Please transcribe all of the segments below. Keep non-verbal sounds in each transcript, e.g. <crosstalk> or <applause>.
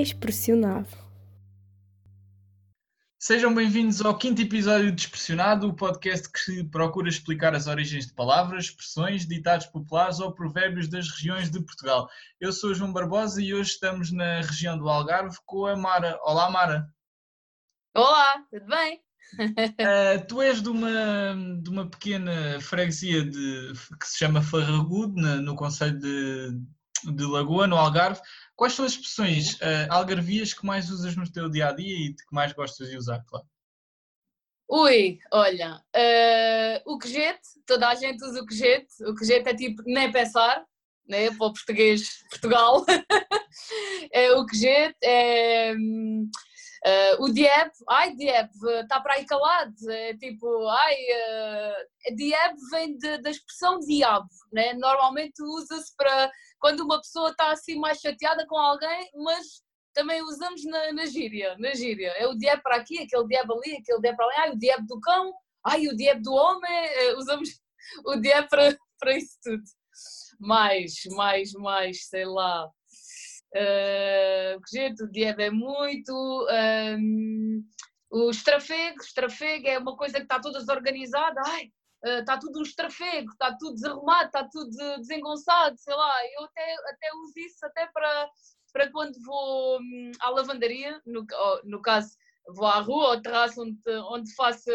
Expressionado. Sejam bem-vindos ao quinto episódio de Expressionado, o podcast que procura explicar as origens de palavras, expressões, ditados populares ou provérbios das regiões de Portugal. Eu sou João Barbosa e hoje estamos na região do Algarve com a Mara. Olá, Mara. Olá, tudo bem? Uh, <laughs> tu és de uma, de uma pequena freguesia de, que se chama Farragudo, na, no Conselho de, de Lagoa, no Algarve. Quais são as expressões uh, algarvias que mais usas no teu dia a dia e que mais gostas de usar, claro? Ui, olha, uh, o quejete, toda a gente usa o quejete, o quejete é tipo nem pensar, né, para o português Portugal, <laughs> é, o quejete é... Um, Uh, o Dieb, ai Dieb, está para aí calado, é tipo, ai, uh, Dieb vem de, da expressão diabo, né? normalmente usa-se para quando uma pessoa está assim mais chateada com alguém, mas também usamos na, na gíria, na gíria, é o Dieb para aqui, aquele Dieb ali, aquele Dieb para ali, ai o Dieb do cão, ai o Dieb do homem, uh, usamos o Dieb para, para isso tudo. Mais, mais, mais, sei lá, Uh, gente, o Diego é muito. Um, o estrafego, estrafego é uma coisa que está toda desorganizada. Ai, uh, está tudo um estrafego, está tudo desarrumado, está tudo desengonçado, sei lá. Eu até, até uso isso até para, para quando vou hum, à lavandaria, no, no caso, vou à rua, ao terraço onde, onde faço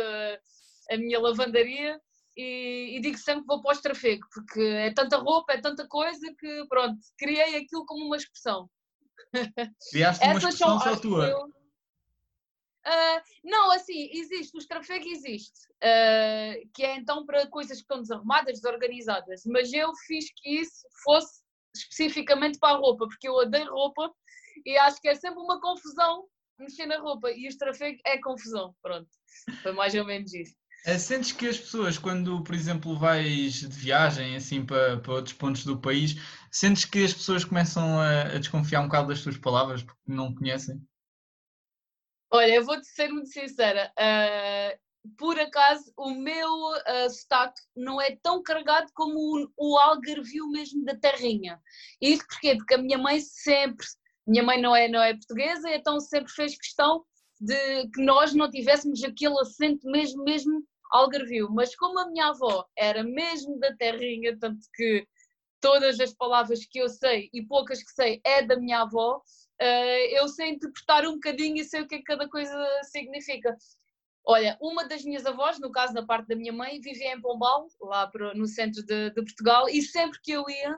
a minha lavandaria. E, e, digo sempre que vou para o estrafego, porque é tanta roupa, é tanta coisa que, pronto, criei aquilo como uma expressão. Criaste uma expressão só tua? Eu... Uh, não, assim, existe, o estrafego existe, uh, que é então para coisas que estão desarrumadas, desorganizadas, mas eu fiz que isso fosse especificamente para a roupa, porque eu odeio roupa e acho que é sempre uma confusão mexer na roupa e o estrafego é confusão, pronto, foi mais ou menos isso. Eh, sentes que as pessoas, quando, por exemplo, vais de viagem assim para, para outros pontos do país, sentes que as pessoas começam a, a desconfiar um bocado das tuas palavras porque não conhecem? Olha, eu vou-te ser muito sincera. Uh, por acaso, o meu uh, sotaque não é tão carregado como o, o algarvio mesmo da terrinha. Isso porquê? Porque a minha mãe sempre, minha mãe não é, não é portuguesa, então sempre fez questão de que nós não tivéssemos aquele acento mesmo, mesmo Algarvio, mas como a minha avó era mesmo da terrinha, tanto que todas as palavras que eu sei e poucas que sei é da minha avó, eu sei interpretar um bocadinho e sei o que, é que cada coisa significa. Olha, uma das minhas avós, no caso da parte da minha mãe, vivia em Pombal, lá no centro de, de Portugal, e sempre que eu ia,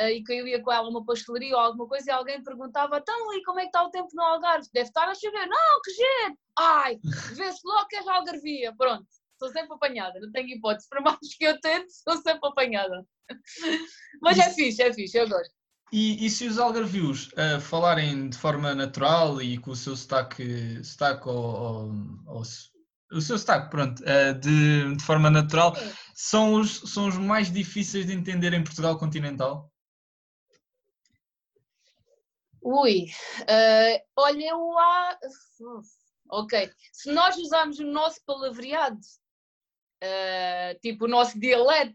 uh, e que eu ia com ela uma pastelaria ou alguma coisa, e alguém perguntava, então, e como é que está o tempo no Algarve? Deve estar a chover. Não, que jeito! Ai, vê-se logo que é Algarvia. Pronto, sou sempre apanhada, não tenho hipótese. Para mais que eu tente, sou sempre apanhada. <laughs> Mas é fixe, é fixe, eu gosto. E, e se os algarvios uh, falarem de forma natural e com o seu sotaque, sotaque ou, ou, ou o seu sotaque, pronto, uh, de, de forma natural, são os, são os mais difíceis de entender em Portugal continental? Ui, uh, olha, há. Ok, se nós usarmos o nosso palavreado tipo o nosso dialeto,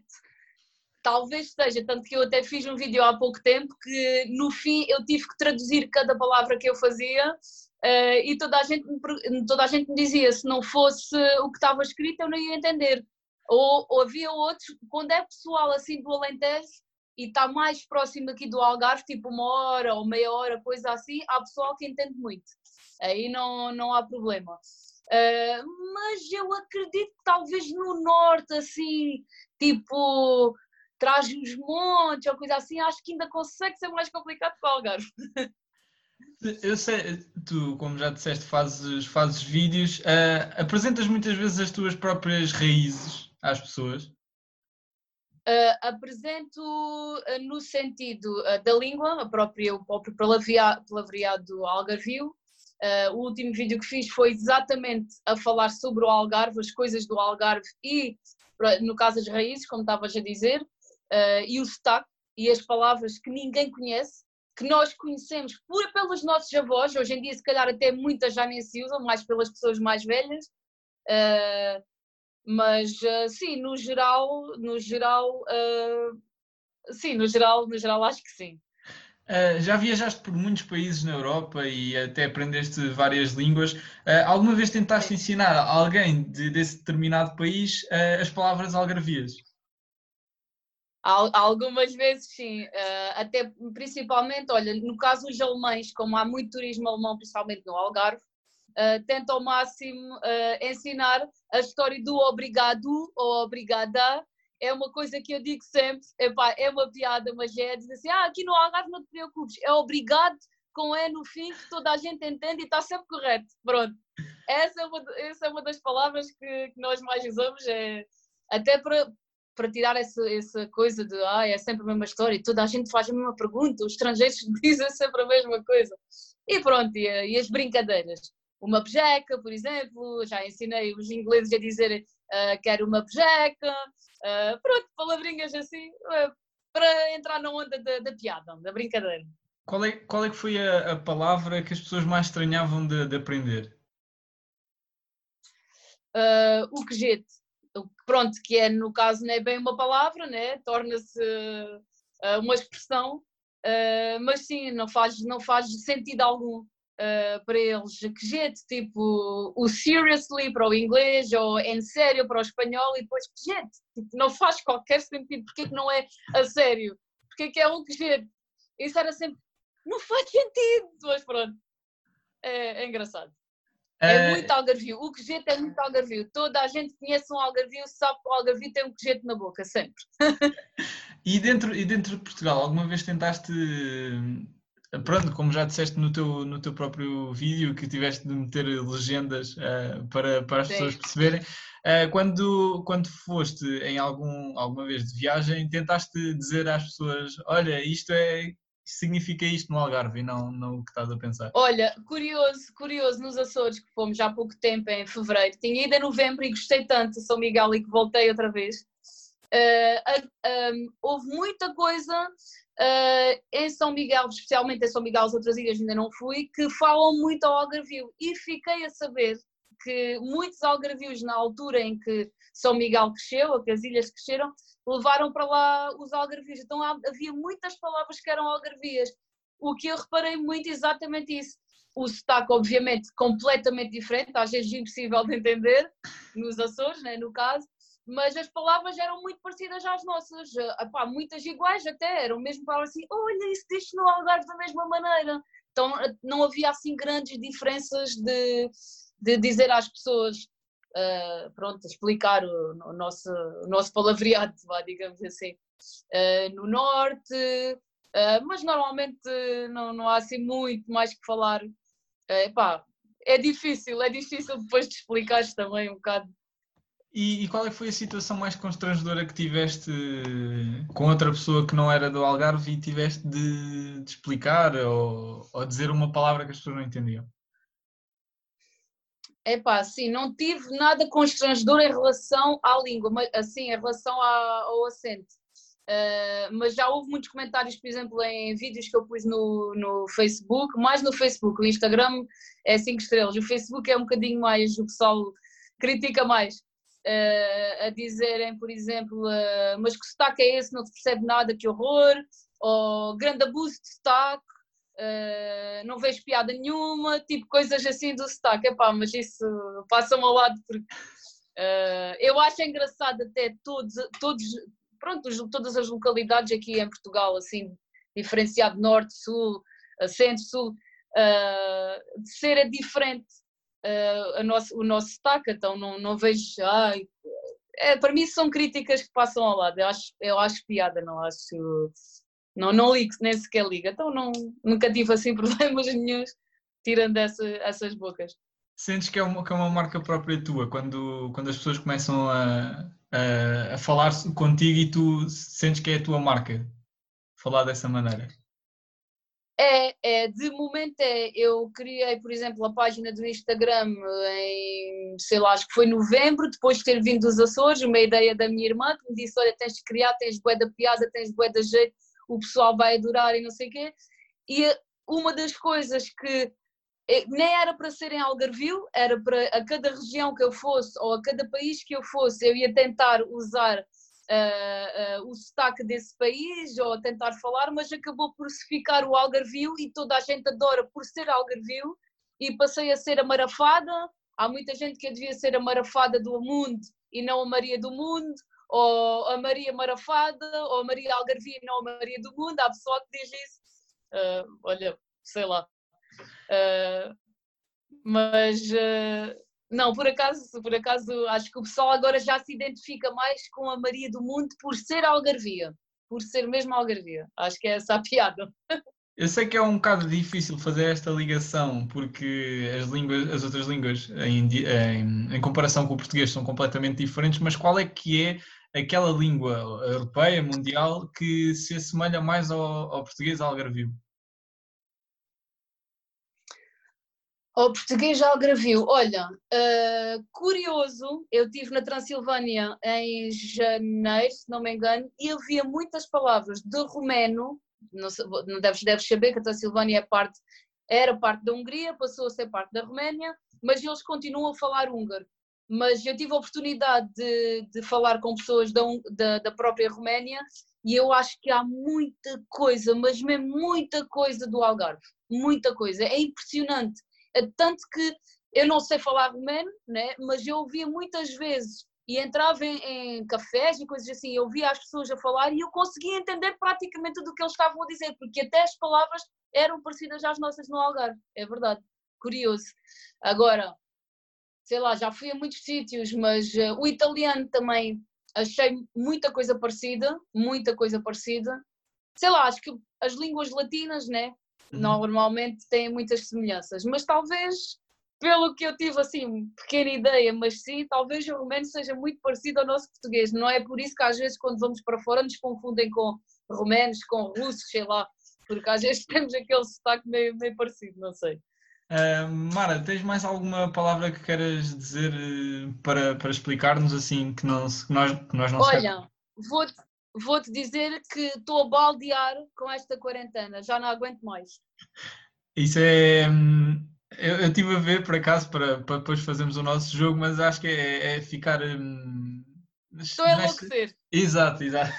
talvez seja, tanto que eu até fiz um vídeo há pouco tempo que no fim eu tive que traduzir cada palavra que eu fazia uh, e toda a, gente me, toda a gente me dizia se não fosse o que estava escrito eu não ia entender. Ou, ou havia outros, quando é pessoal assim do Alentejo e está mais próximo aqui do Algarve, tipo uma hora ou meia hora, coisa assim, há pessoal que entende muito. Aí não, não há problema. Uh, mas eu acredito que talvez no norte, assim, tipo, traz os montes ou coisa assim, acho que ainda consegue ser mais complicado que o Algarve. Eu sei, tu, como já disseste, fazes, fazes vídeos, uh, apresentas muitas vezes as tuas próprias raízes às pessoas? Uh, apresento uh, no sentido da língua, a própria, o próprio palavreado algarvio, o último vídeo que fiz foi exatamente a falar sobre o Algarve, as coisas do Algarve e, no caso, as raízes, como estavas a dizer, uh, e o sotaque e as palavras que ninguém conhece, que nós conhecemos por, pelos nossos avós, hoje em dia, se calhar, até muitas já nem se usam, mais pelas pessoas mais velhas. Uh, mas sim, no geral, no geral, sim, no geral, no geral acho que sim. Uh, já viajaste por muitos países na Europa e até aprendeste várias línguas. Uh, alguma vez tentaste ensinar a alguém de, desse determinado país uh, as palavras algarvias? Algumas vezes sim, até principalmente, olha, no caso dos alemães, como há muito turismo alemão, principalmente no Algarve, tento ao máximo ensinar a história do obrigado ou obrigada, é uma coisa que eu digo sempre, epá, é uma piada, mas é dizer assim, ah, aqui no Algarve não te preocupes, é obrigado com E no fim, que toda a gente entende e está sempre correto. Pronto. Essa é uma, essa é uma das palavras que, que nós mais usamos, é, até para, para tirar essa, essa coisa de ah, é sempre a mesma história e toda a gente faz a mesma pergunta, os estrangeiros <laughs> dizem sempre a mesma coisa. E pronto, e, e as brincadeiras. Uma bejeca, por exemplo, já ensinei os ingleses a dizer uh, quero uma bejeca, Uh, pronto, palavrinhas assim, uh, para entrar na onda da, da, piada, da brincadeira. Qual é, qual é que foi a, a palavra que as pessoas mais estranhavam de, de aprender? Uh, o quejete. Pronto, que é, no caso, não é bem uma palavra, né? torna-se uma expressão, mas sim, não faz, não faz sentido algum uh, para eles. Que jeito, tipo o seriously para o inglês ou em sério para o espanhol e depois que jeito, tipo, não faz qualquer sentido, porque é que não é a sério, porque é que é um que jeito, isso era sempre, não faz sentido, mas pronto, é, é engraçado. É, é muito algarvio. O quejeito é muito algarvio. Toda a gente conhece um algarvio, sabe que o algarvio tem um quejeito na boca, sempre. e, dentro, e dentro de Portugal, alguma vez tentaste pronto, como já disseste no teu, no teu próprio vídeo, que tiveste de meter legendas uh, para, para as Sim. pessoas perceberem, uh, quando, quando foste em algum, alguma vez de viagem, tentaste dizer às pessoas: Olha, isto é. Significa isto no Algarve e não, não o que estás a pensar? Olha, curioso, curioso, nos Açores, que fomos já há pouco tempo, em fevereiro, tinha ido em novembro e gostei tanto de São Miguel e que voltei outra vez. Uh, uh, houve muita coisa uh, em São Miguel, especialmente em São Miguel, as outras ilhas ainda não fui, que falam muito ao algarvio. E fiquei a saber que muitos algarvios, na altura em que São Miguel cresceu, ou que as ilhas cresceram, levaram para lá os algarvios. Então havia muitas palavras que eram algarvias. O que eu reparei muito exatamente isso. O sotaque, obviamente, completamente diferente, às vezes impossível de entender, nos Açores, né, no caso, mas as palavras eram muito parecidas às nossas, Epá, muitas iguais até, eram mesmo para assim, olha, isso diz no Algarve da mesma maneira. Então não havia assim grandes diferenças de, de dizer às pessoas, uh, pronto, explicar o, o, nosso, o nosso palavreado, digamos assim. Uh, no norte, uh, mas normalmente não, não há assim muito mais que falar. Epá, é difícil, é difícil depois de explicares também um bocado e, e, qual é que foi a situação mais constrangedora que tiveste com outra pessoa que não era do Algarve e tiveste de, de explicar ou, ou, dizer uma palavra que as pessoas não entendiam? É pá, sim, não tive nada constrangedor em relação à língua, assim, em relação ao acento. Uh, mas já houve muitos comentários, por exemplo, em vídeos que eu pus no, no Facebook, mais no Facebook, o Instagram é 5 estrelas, o Facebook é um bocadinho mais, o pessoal critica mais uh, a dizerem, por exemplo, uh, mas que sotaque é esse, não se percebe nada, que horror, ou grande abuso de sotaque, uh, não vejo piada nenhuma, tipo coisas assim do sotaque. Epá, mas isso passa-me ao lado porque eu acho engraçado até todos, todos pronto, todas as localidades aqui em Portugal, assim, diferenciado norte, sul, centro, sul, uh, de ser diferente uh, nosso, o nosso sotaque, então não, não vejo. Ai, é, para mim são críticas que passam ao lado, eu acho, eu acho piada, não acho. Não, não ligo, nem sequer ligo, então não, nunca tive assim <laughs> problemas nenhums tirando essa, essas bocas. Sentes que é, uma, que é uma marca própria tua, quando, quando as pessoas começam a, a, a falar contigo e tu sentes que é a tua marca, falar dessa maneira? É, é, de momento é, eu criei, por exemplo, a página do Instagram em, sei lá, acho que foi novembro, depois de ter vindo dos Açores, uma ideia da minha irmã que me disse, olha, tens de criar, tens bué da piada, tens bué da jeito, o pessoal vai adorar e não sei o quê. E uma das coisas que é, nem era para ser em Algarvio, era para a cada região que eu fosse ou a cada país que eu fosse, eu ia tentar usar uh, uh, o sotaque desse país ou tentar falar, mas acabou por se ficar o algarvio e toda a gente adora por ser algarvio e passei a ser a marafada. Há muita gente que devia ser a marafada do mundo e não a Maria do Mundo, ou a Maria Marafada, ou a Maria Algarvia e não a Maria do Mundo. Há pessoal que diz isso. Uh, olha, sei lá. mas não, por acaso, por acaso, acho que o pessoal agora já se identifica mais com a Maria do Mundo por ser algarvia, por ser mesmo algarvia. Acho que é essa a piada. Eu sei que é um bocado difícil fazer esta ligação, porque as, línguas, as outras línguas, em, em, em, comparação com o português, são completamente diferentes, mas qual é que é aquela língua europeia, mundial, que se assemelha mais ao, ao português algarvio? Ao português algarvio, olha, uh, curioso, eu estive na Transilvânia em janeiro, se não me engano, e havia muitas palavras de romeno, não, não deves, deves saber que a Transilvânia é parte, era parte da Hungria, passou a ser parte da Roménia, mas eles continuam a falar húngaro. Mas eu tive a oportunidade de, de falar com pessoas da, da, da própria Roménia e eu acho que há muita coisa, mas mesmo muita coisa do Algarve, muita coisa, é impressionante é tanto que eu não sei falar romeno, né? mas eu ouvia muitas vezes e entrava em, em, cafés e coisas assim, eu ouvia as pessoas a falar e eu conseguia entender praticamente tudo o que eles estavam a dizer, porque até as palavras eram parecidas às nossas no Algarve, é verdade, curioso. Agora, sei lá, já fui a muitos sítios, mas uh, o italiano também achei muita coisa parecida, muita coisa parecida. Sei lá, acho que as línguas latinas, né, Uhum. normalmente têm muitas semelhanças, mas talvez, pelo que eu tive assim, pequena ideia, mas sim, talvez o romeno seja muito parecido ao nosso português, não é por isso que às vezes quando vamos para fora nos confundem com romenos, com russos, sei lá, porque às vezes <laughs> temos aquele sotaque meio, meio parecido, não sei. Uh, Mara, tens mais alguma palavra que queiras dizer uh, para, para explicar-nos assim que, não, que, nós, que nós não Olha, vou-te vou-te dizer que estou a baldear com esta quarentena, já não aguento mais. Isso é. Hum, eu, eu estive a ver por acaso para, para depois fazermos o nosso jogo, mas acho que é, é ficar. Hum, Estou a enlouquecer. Exato, exato.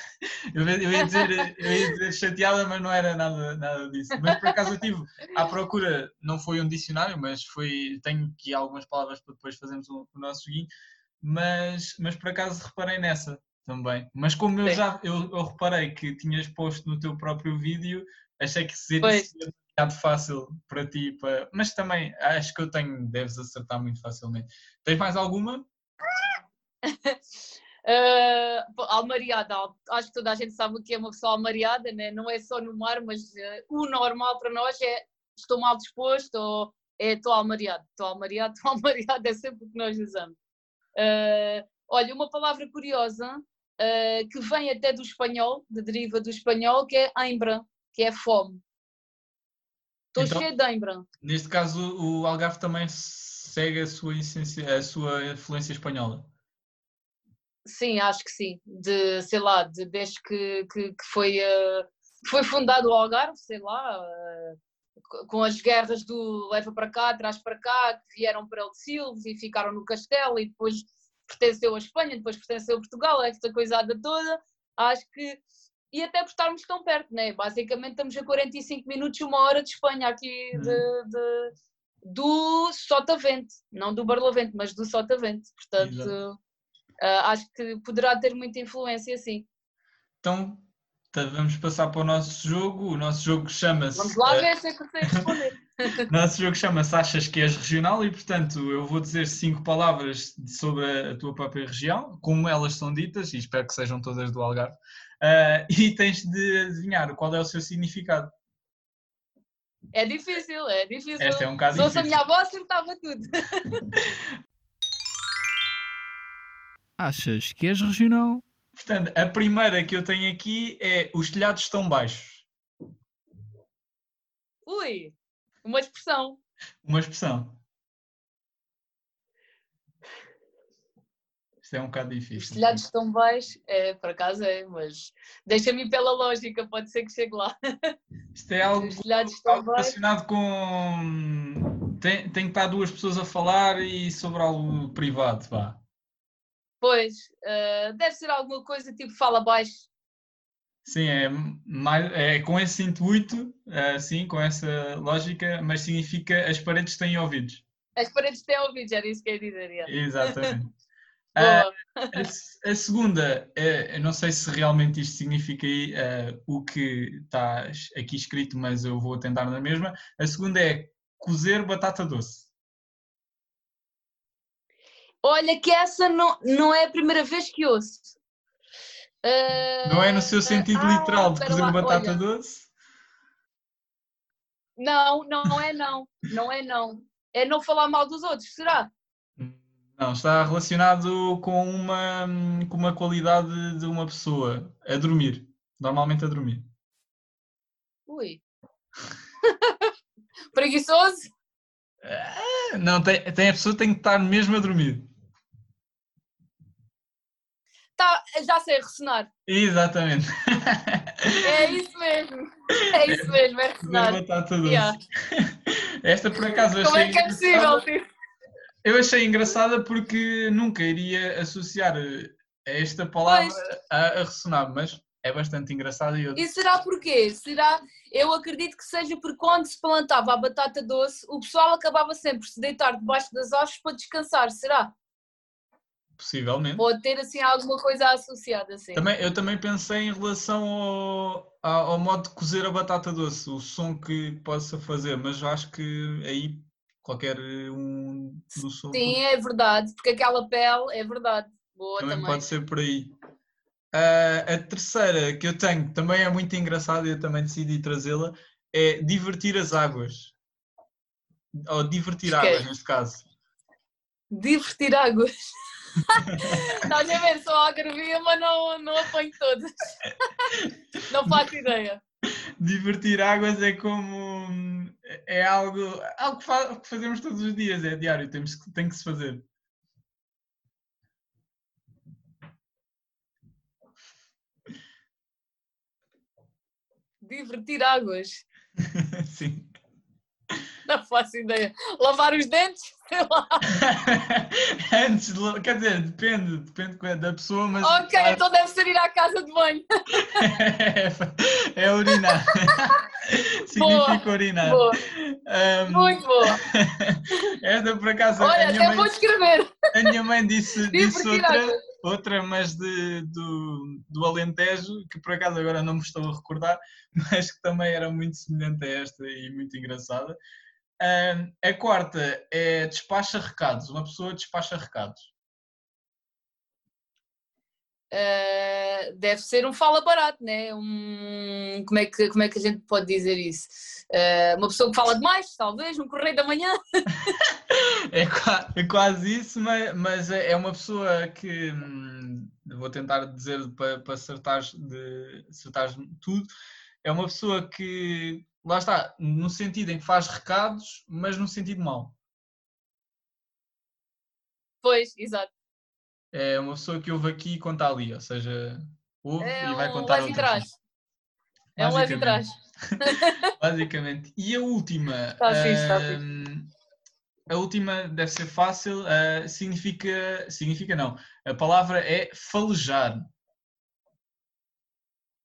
Eu ia, eu ia, dizer, eu ia dizer chateada, mas não era nada, nada disso. Mas por acaso eu estive à procura, não foi um dicionário, mas foi. Tenho aqui algumas palavras para depois fazermos o, o nosso joguinho, mas, mas por acaso reparei nessa também. Mas como eu já eu, eu, reparei que tinhas posto no teu próprio vídeo, achei que seria demasiado fácil para ti, para... mas também acho que eu tenho, deves acertar muito facilmente. Tens mais alguma? <laughs> uh, almariada, acho que toda a gente sabe o que é uma pessoa almariada, né? não é só no mar, mas uh, o normal para nós é estou mal disposto ou é estou almariado, estou almariado, <laughs> estou almariado, é sempre o que nós usamos. Uh, olha, uma palavra curiosa que vem até do espanhol, de deriva do espanhol, que é aimbra, que é fome. Estou então, cheio de aimbra. Neste caso, o Algarve também segue a sua, essência, a sua influência espanhola. Sim, acho que sim. De, sei lá, de, desde que, que, que foi, uh, foi fundado o Algarve, sei lá, uh, com as guerras do leva para cá, traz para cá, que vieram para El Silves e ficaram no castelo e depois pertenceu à Espanha, depois pertenceu a Portugal, esta coisada toda, acho que. E até por estarmos tão perto, né? Basicamente estamos a 45 minutos, uma hora de Espanha aqui de, uhum. de do Sotavente, não do Barlovente, mas do Sotavente. Portanto, uh, acho que poderá ter muita influência, sim. Então, vamos passar para o nosso jogo. O nosso jogo chama-se. Vamos lá ver se é que sei responder. <laughs> <laughs> Nosso jogo chama-se Achas que és regional e, portanto, eu vou dizer cinco palavras sobre a, tua própria região, como elas são ditas, e espero que sejam todas do Algarve, uh, <laughs> e tens de adivinhar qual é o seu significado. É difícil, é difícil. Esta é um bocado Se fosse a minha avó, acertava tudo. Achas que és regional? Portanto, a primeira que eu tenho aqui é os telhados estão baixos. Ui, uma expressão. Uma expressão. Isto é um bocado difícil. Os telhados estão baixos, é, por acaso é, mas deixa-me pela lógica, pode ser que chegue lá. Isto é algo, algo relacionado com. Tem, tem que estar duas pessoas a falar e sobre algo privado, vá. Pois, uh, deve ser alguma coisa tipo fala baixo. Sim, é, mais, é com esse intuito, uh, sim, com essa lógica, mas significa as paredes têm ouvidos. As paredes têm ouvidos, era isso que eu ia dizer. Yeah. Exatamente. <laughs> Uh, a, a, segunda, eu não sei se realmente isto significa uh, o que está aqui escrito, mas eu vou tentar na mesma. A segunda é cozer batata doce. Olha que essa não, não é a primeira vez que ouço. não é no seu sentido literal de cozer lá, batata olha. doce? Não, não é não. Não é não. É não falar mal dos outros, será? Não, está relacionado com uma, com uma qualidade de uma pessoa, a dormir. Normalmente a dormir. Ui. <laughs> Preguiçoso? É, não, tem, tem a pessoa tem que estar mesmo a dormir. Tá, já sei, ressonar. Exatamente. É isso mesmo. É isso mesmo, é ressonar. Batata doce. Yeah. Esta por acaso Como é que é possível, tipo? Eu achei engraçada porque nunca iria associar eh, esta palavra a, a, ressonar, mas é bastante engraçada. E, eu... e será porquê? Será? Eu acredito que seja porque quando se plantava a batata doce, o pessoal acabava sempre por se deitar debaixo das árvores para descansar, será? Possivelmente. Pode ter assim alguma coisa associada assim. Também, eu também pensei em relação ao, ao, modo de cozer a batata doce, o som que possa fazer, mas acho que aí qualquer um do som. Sim, é verdade, porque aquela pele é verdade. Boa também. também. pode ser por aí. Uh, a terceira que eu tenho também é muito engraçada e eu também decidi trazê-la é divertir as águas. Ou divertir okay. águas, neste caso. Divertir águas. Estás a ver, sou algarvia, mas não, não apanho todas. não faço ideia. Divertir águas é como é algo, algo que, fazemos todos os dias, é diário, temos, tem que se fazer. Divertir águas. <laughs> Sim. <laughs> Não faço ideia. Lavar os dentes? <laughs> Sei lá. <laughs> Antes, de, quer dizer, depende, depende da pessoa, mas. Ok, então deve ser ir à casa de banho. é, é urinar. Significa boa, urinar. Boa. Um, Muito boa. Esta por acaso. Olha, até mãe, vou escrever. A minha mãe disse, disse outra, outra, mas de, do, do Alentejo, que por acaso agora não me estou a recordar, <laughs> mas que também era muito semelhante a esta e muito engraçada. A quarta é despacha recados. Uma pessoa despacha recados. Uh, deve ser um fala barato, né? Um, como, é que, como é que a gente pode dizer isso? Uh, uma pessoa que fala demais, talvez, um correio da manhã. <laughs> é, é, quase isso, mas, mas é, é uma pessoa que hum, vou tentar dizer para, para acertares, de, acertares tudo. É uma pessoa que lá está, no sentido em que faz recados, mas no sentido mau. Pois, exato. É uma pessoa que ouve aqui e conta ali, ou seja, ouve é e vai um contar leve trás. É um leve trás. <laughs> Basicamente. E a última. Está fixe, está fixe. Hum, a última deve ser fácil, uh, significa, significa não, a palavra é falejar.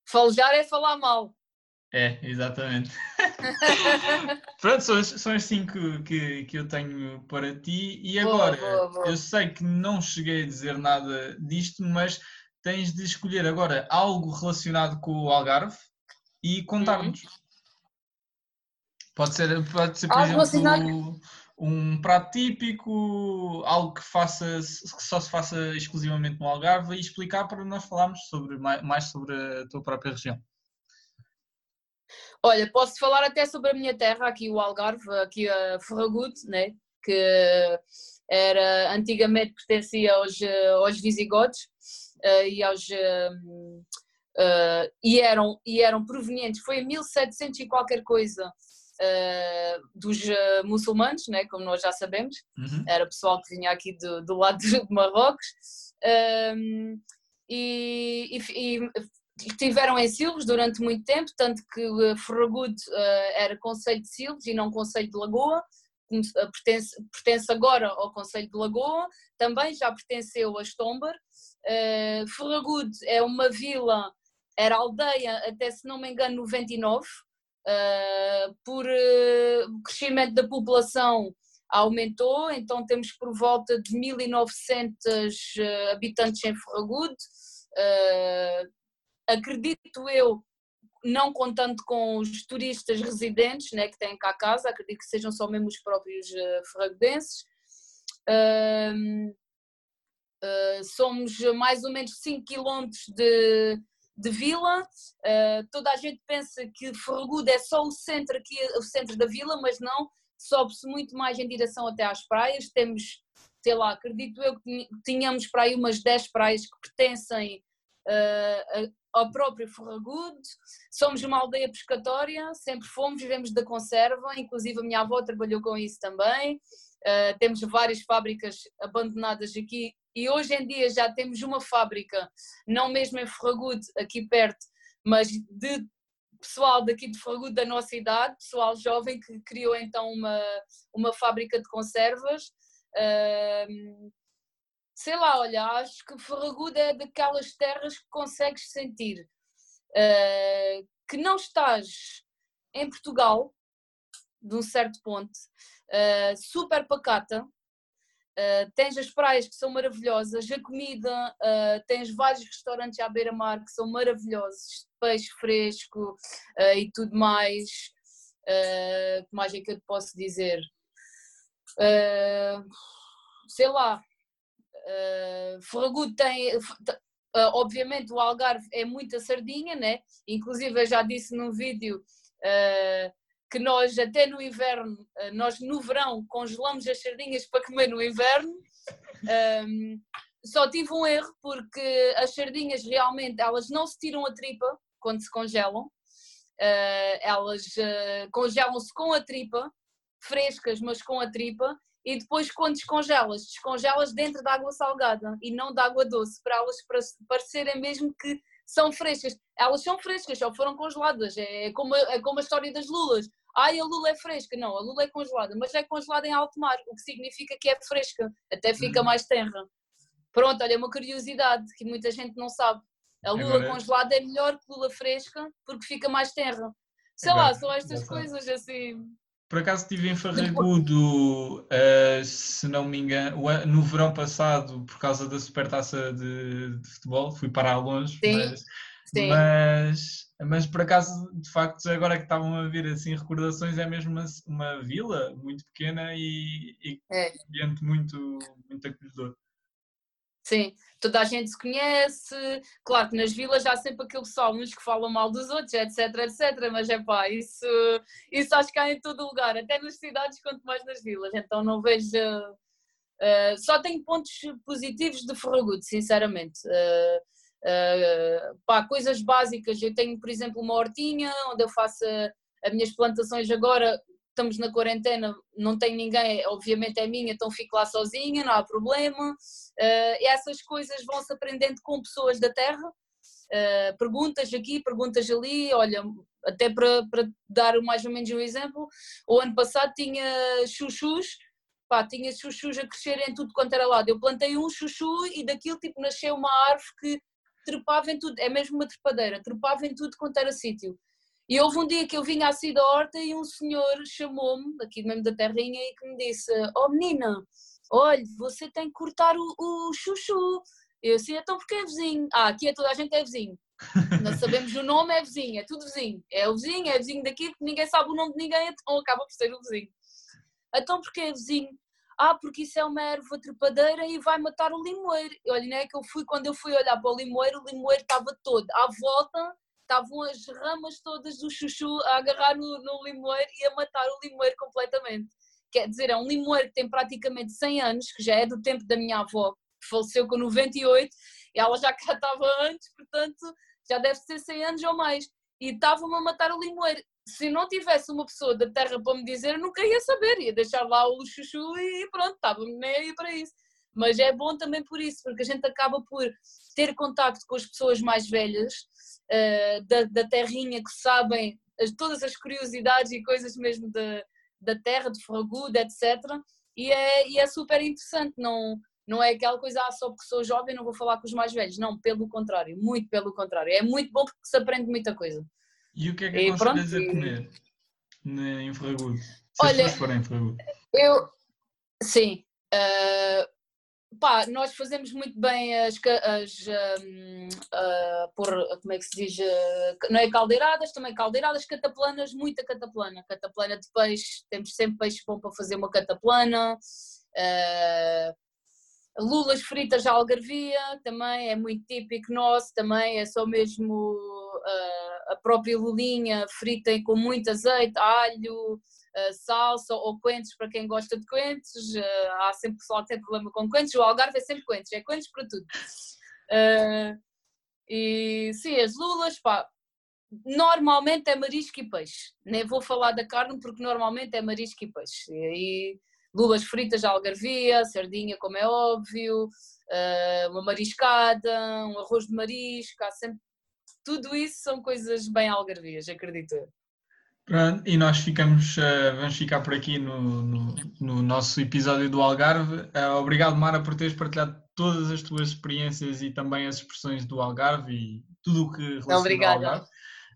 Falejar é falar mal. É, exatamente. <laughs> Pronto, são as, são as cinco que, que eu tenho para ti. E agora, boa, boa, boa. eu sei que não cheguei a dizer nada disto, mas tens de escolher agora algo relacionado com o Algarve e contar-nos. Uhum. Pode ser, pode ser, por algo exemplo, um prato típico, algo que, faça, que só se faça exclusivamente no Algarve e explicar para nós falarmos sobre, mais sobre a tua própria região. Olha, posso falar até sobre a minha terra, aqui o Algarve, aqui a Ferragude, né? que era antigamente pertencia aos, aos visigodos uh, e aos uh, uh, e eram e eram provenientes foi em 1700 e qualquer coisa dos muçulmanos né como nós já sabemos uhum. era pessoal que vinha aqui do, do lado de Marrocos e, e, e estiveram em Silves durante muito tempo, tanto que uh, Ferragudo uh, era Conselho de Silves e não Conselho de Lagoa, pertence, pertence agora ao Conselho de Lagoa, também já pertenceu a Stomber. Uh, Ferragude é uma vila, era aldeia até se não me engano 99, uh, por uh, crescimento da população aumentou, então temos por volta de 1900 uh, habitantes em Ferragude. acredito eu não contando com os turistas residentes né, que têm cá a casa, acredito que sejam só mesmo os próprios uh, ferragudenses. Uh, uh, somos mais ou menos 5 km de, de vila. Uh, toda a gente pensa que Ferragudo é só o centro aqui, o centro da vila, mas não. Sobe-se muito mais em direção até às praias. Temos, sei lá, acredito eu que tínhamos para aí umas 10 praias que pertencem uh, ao próprio Ferragudo. Somos uma aldeia pescatória, sempre fomos, vivemos da conserva, inclusive a minha avó trabalhou com isso também. Uh, temos várias fábricas abandonadas aqui e hoje em dia já temos uma fábrica, não mesmo em Ferragudo, aqui perto, mas de pessoal daqui de Ferragudo da nossa idade, pessoal jovem que criou então uma, uma fábrica de conservas. Uh, sei lá, olha, acho que Ferragudo é daquelas terras que consegues sentir uh, que não estás em Portugal, de um certo ponto, uh, super pacata, uh, tens as praias que são maravilhosas, a comida, tens vários restaurantes à beira-mar que são maravilhosos, peixe fresco e tudo mais. O que mais é que eu te posso dizer? sei lá, Uh, Ferragudo tem, uh, obviamente o Algarve é muita sardinha, né? Inclusive eu já disse num vídeo uh, que nós até no inverno, nós no verão congelamos as sardinhas para comer no inverno. Um, só tive um erro porque as sardinhas realmente elas não se tiram a tripa quando se congelam, elas congelam-se com a tripa, frescas, mas com a tripa, e depois quando descongelas, descongelas dentro da água salgada e não da água doce, para elas parecerem mesmo que são frescas. Elas são frescas, só foram congeladas. É como, é como a história das lulas. Ai, a lula é fresca. Não, a lula é congelada, mas é congelada em alto mar, o que significa que é fresca, até fica uhum. mais terra. Pronto, olha, uma curiosidade que muita gente não sabe. A lula Agora... congelada é melhor que lula fresca porque fica mais terra. Sei Agora, lá, são estas coisas assim. Por acaso estive em Farragudo, uh, se não me engano, no verão passado, por causa da supertaça de, de futebol, fui parar longe, sim, mas, sim. mas, mas, por acaso, de facto, agora que estavam a vir assim recordações, é mesmo uma, uma vila muito pequena e, e é. ambiente muito, muito acolhedor. Sim, toda a gente se conhece, claro que nas vilas há sempre aquele pessoal, uns que falam mal dos outros, etc, etc, mas é pá, isso, isso acho que há em todo lugar, até nas cidades, quanto mais nas vilas, então não vejo. Uh, só tenho pontos positivos de Ferragudo, sinceramente. Uh, uh, pá, coisas básicas, eu tenho, por exemplo, uma hortinha onde eu faço as minhas plantações agora, estamos na quarentena, não tem ninguém, obviamente é minha, então fico lá sozinha, não há problema. Uh, essas coisas vão-se aprendendo com pessoas da terra, uh, perguntas aqui, perguntas ali, olha, até para, para dar mais ou menos um exemplo, o ano passado tinha chuchus, pá, tinha chuchus a crescer em tudo quanto era lado. Eu plantei um chuchu e daquilo tipo nasceu uma árvore que trepava em tudo, é mesmo uma trepadeira, trepava em tudo quanto era sítio. E houve um dia que eu vinha assim da horta e um senhor chamou-me, aqui mesmo da terrinha, e que me disse: Oh menina, olha, você tem que cortar o, o chuchu. Eu assim, então porque é vizinho? Ah, aqui é toda a gente é vizinho. <laughs> Não sabemos o nome, é vizinho, é tudo vizinho. É o vizinho, é vizinho daqui, porque ninguém sabe o nome de ninguém, então acaba por ser o vizinho. Então porque é vizinho? Ah, porque isso é uma erva trepadeira e vai matar o limoeiro. E olha, é que eu fui, quando eu fui olhar para o limoeiro, o limoeiro estava todo à volta estavam as ramas todas do chuchu a agarrar no, no limoeiro e a matar o limoeiro completamente. Quer dizer, é um limoeiro que tem praticamente 100 anos, que já é do tempo da minha avó, que faleceu com 98, e ela já cá <laughs> estava antes, portanto já deve ser 100 anos ou mais. E estavam a matar o limoeiro. Se não tivesse uma pessoa da terra para me dizer, eu nunca ia saber, ia deixar lá o chuchu e pronto, estava-me nem para isso. Mas é bom também por isso, porque a gente acaba por ter contacto com as pessoas mais velhas uh, da, da terrinha que sabem as, todas as curiosidades e coisas mesmo de, da terra, de Ferragudo, etc. E é, e é super interessante, não, não é aquela coisa, ah, só porque sou jovem não vou falar com os mais velhos. Não, pelo contrário, muito pelo contrário. É muito bom porque se aprende muita coisa. E o que é que aconselhas a comer em Ferragudo? Se Olha, as forem em Ferragudo. Eu, sim. Uh, pá, nós fazemos muito bem as, as um, uh, por, como é que se diz, uh, não é caldeiradas, também caldeiradas, cataplanas, muita cataplana, cataplana de peixe, temos sempre peixe bom para fazer uma cataplana, lulas fritas à algarvia, também é muito típico nosso, também é só mesmo a própria lulinha frita com muito azeite, alho, uh, salsa ou coentros para quem gosta de coentros. Uh, há sempre pessoal que tem problema com coentros. O Algarve é sempre coentros, é coentros para tudo. Uh, e sim, as lulas, pá, normalmente é marisco e peixe. Nem vou falar da carne porque normalmente é marisco e peixe. E lulas fritas de algarvia, sardinha, como é óbvio, uma mariscada, um arroz de marisco, há sempre. Tudo isso são coisas bem algarvias, acredito eu. Pronto, e nós ficamos, uh, vamos ficar por aqui no, no, no nosso episódio do Algarve. Uh, obrigado, Mara, por teres partilhado todas as tuas experiências e também as expressões do Algarve e tudo o que relaciona Obrigada. ao Algarve.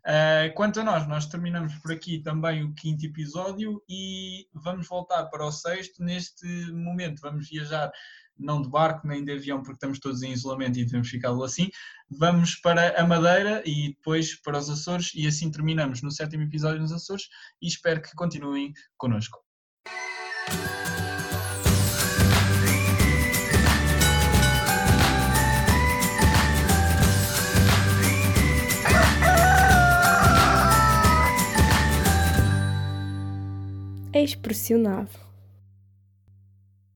Uh, quanto a nós, nós terminamos por aqui também o quinto episódio e vamos voltar para o sexto. Neste momento, vamos viajar não de barco nem de avião, porque estamos todos em isolamento e devemos ficar assim. Vamos para a Madeira e depois para os Açores, e assim terminamos no sétimo episódio nos Açores. E espero que continuem connosco. Expressionado.